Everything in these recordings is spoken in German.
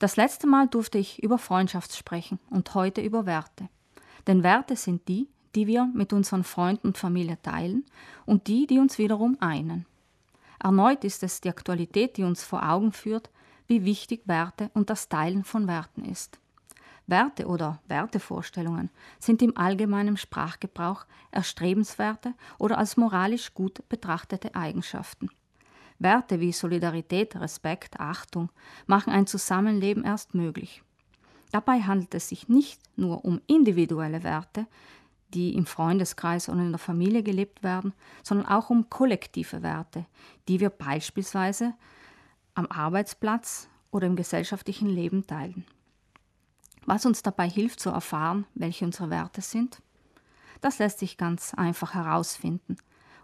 Das letzte Mal durfte ich über Freundschaft sprechen und heute über Werte. Denn Werte sind die, die wir mit unseren Freunden und Familie teilen und die, die uns wiederum einen. Erneut ist es die Aktualität, die uns vor Augen führt, wie wichtig Werte und das Teilen von Werten ist. Werte oder Wertevorstellungen sind im allgemeinen Sprachgebrauch erstrebenswerte oder als moralisch gut betrachtete Eigenschaften. Werte wie Solidarität, Respekt, Achtung machen ein Zusammenleben erst möglich. Dabei handelt es sich nicht nur um individuelle Werte, die im Freundeskreis oder in der Familie gelebt werden, sondern auch um kollektive Werte, die wir beispielsweise am Arbeitsplatz oder im gesellschaftlichen Leben teilen. Was uns dabei hilft zu erfahren, welche unsere Werte sind, das lässt sich ganz einfach herausfinden.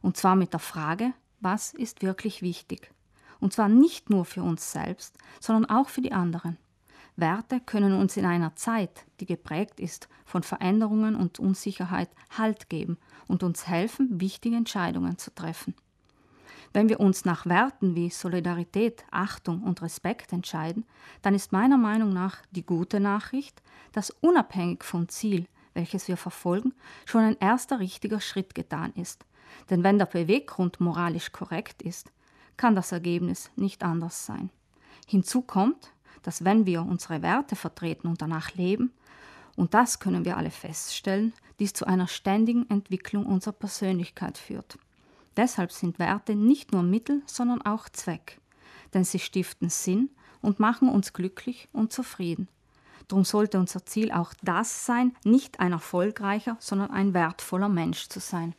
Und zwar mit der Frage, was ist wirklich wichtig? Und zwar nicht nur für uns selbst, sondern auch für die anderen. Werte können uns in einer Zeit, die geprägt ist von Veränderungen und Unsicherheit, Halt geben und uns helfen, wichtige Entscheidungen zu treffen. Wenn wir uns nach Werten wie Solidarität, Achtung und Respekt entscheiden, dann ist meiner Meinung nach die gute Nachricht, dass unabhängig vom Ziel, welches wir verfolgen, schon ein erster richtiger Schritt getan ist. Denn wenn der Beweggrund moralisch korrekt ist, kann das Ergebnis nicht anders sein. Hinzu kommt, dass wenn wir unsere Werte vertreten und danach leben, und das können wir alle feststellen, dies zu einer ständigen Entwicklung unserer Persönlichkeit führt. Deshalb sind Werte nicht nur Mittel, sondern auch Zweck, denn sie stiften Sinn und machen uns glücklich und zufrieden. Darum sollte unser Ziel auch das sein, nicht ein erfolgreicher, sondern ein wertvoller Mensch zu sein.